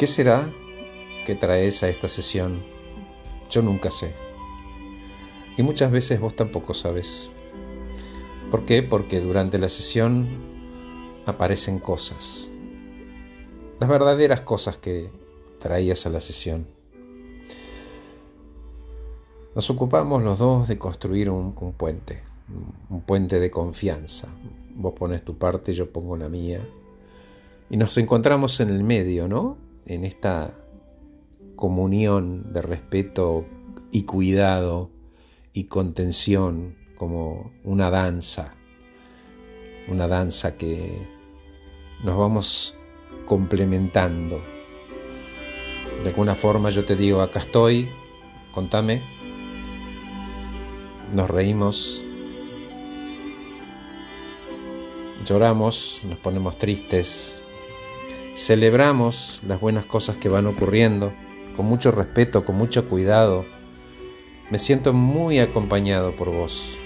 ¿Qué será que traes a esta sesión? Yo nunca sé. Y muchas veces vos tampoco sabes. ¿Por qué? Porque durante la sesión aparecen cosas. Las verdaderas cosas que traías a la sesión. Nos ocupamos los dos de construir un, puente, un puente de confianza. Vos pones tu parte, yo pongo la mía. Y nos encontramos en el medio, ¿no? En esta comunión de respeto y cuidado y contención como una danza. Una danza que nos vamos complementando. De alguna forma yo te digo, acá estoy, contame, nos reímos, lloramos, nos ponemos tristes, celebramos las buenas cosas que van ocurriendo, con mucho respeto, con mucho cuidado. Me siento muy acompañado por vos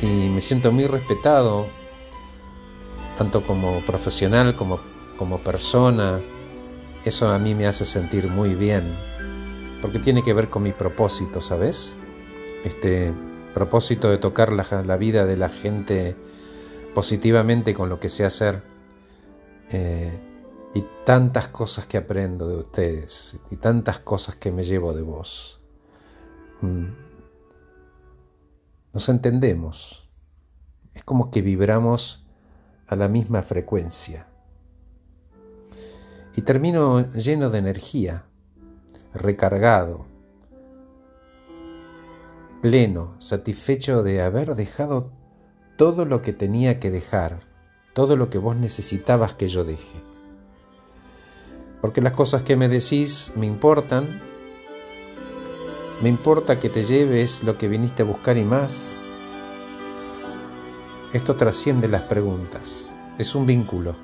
y me siento muy respetado, tanto como profesional como, como persona. Eso a mí me hace sentir muy bien, porque tiene que ver con mi propósito, ¿sabes? este propósito de tocar la, vida de la gente positivamente con lo que sé hacer. Eh, y tantas cosas que aprendo de ustedes y tantas cosas que me llevo de vos. Mm. Nos entendemos. Es como que vibramos a la misma frecuencia. Y termino lleno de energía, recargado, pleno, satisfecho de haber dejado todo lo que tenía que dejar, todo lo que vos necesitabas que yo deje. Porque las cosas que me decís me importan, me importa que te lleves lo que viniste a buscar y más. Esto trasciende las preguntas, es un vínculo,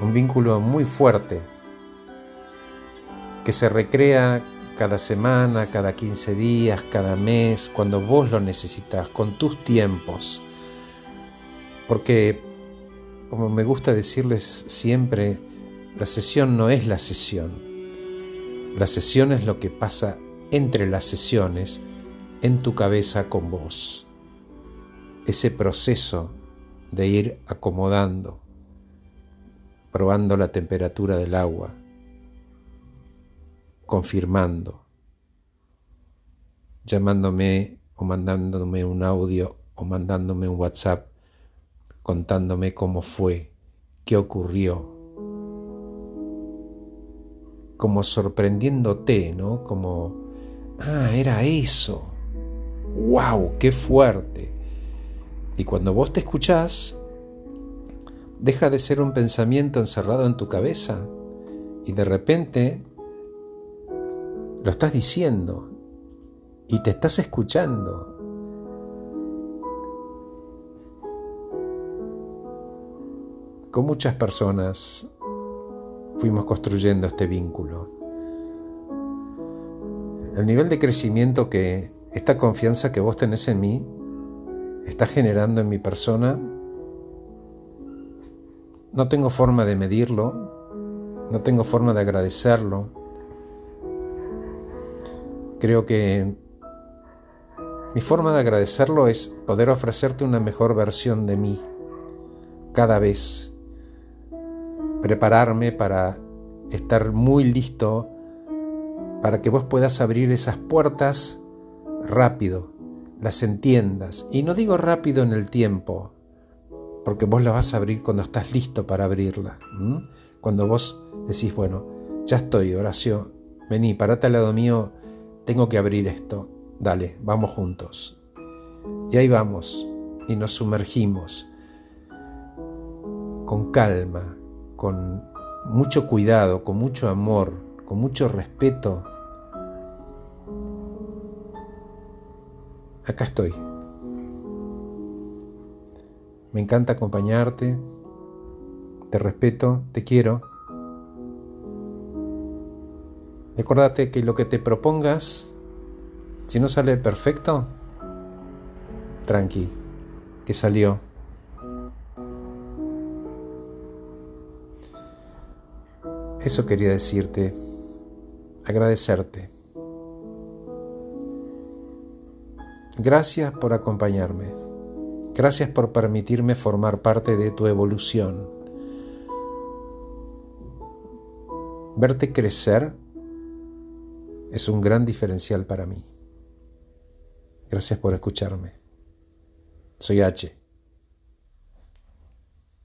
un vínculo muy fuerte que se recrea cada semana, cada 15 días, cada mes, cuando vos lo necesitas, con tus tiempos. Porque, como me gusta decirles siempre, la sesión no es la sesión. La sesión es lo que pasa entre las sesiones en tu cabeza con vos. Ese proceso de ir acomodando, probando la temperatura del agua, confirmando, llamándome o mandándome un audio o mandándome un WhatsApp contándome cómo fue, qué ocurrió, como sorprendiéndote, ¿no? Como, ah, era eso, wow, qué fuerte. Y cuando vos te escuchás, deja de ser un pensamiento encerrado en tu cabeza y de repente lo estás diciendo y te estás escuchando. Con muchas personas fuimos construyendo este vínculo. El nivel de crecimiento que esta confianza que vos tenés en mí está generando en mi persona, no tengo forma de medirlo, no tengo forma de agradecerlo, Creo que mi forma de agradecerlo es poder ofrecerte una mejor versión de mí cada vez. Prepararme para estar muy listo para que vos puedas abrir esas puertas rápido, las entiendas. Y no digo rápido en el tiempo, porque vos la vas a abrir cuando estás listo para abrirla. Cuando vos decís, bueno, ya estoy, Horacio, vení, parate al lado mío tengo que abrir esto, dale, vamos juntos. Y ahí vamos, y nos sumergimos con calma, con mucho cuidado, con mucho amor, con mucho respeto. Acá estoy. Me encanta acompañarte, te respeto, te quiero Recordate que lo que te propongas, si no sale perfecto, tranqui, que salió. Eso quería decirte, agradecerte. Gracias por acompañarme. Gracias por permitirme formar parte de tu evolución. Verte crecer es un gran diferencial para mí. Gracias por escucharme. Soy H.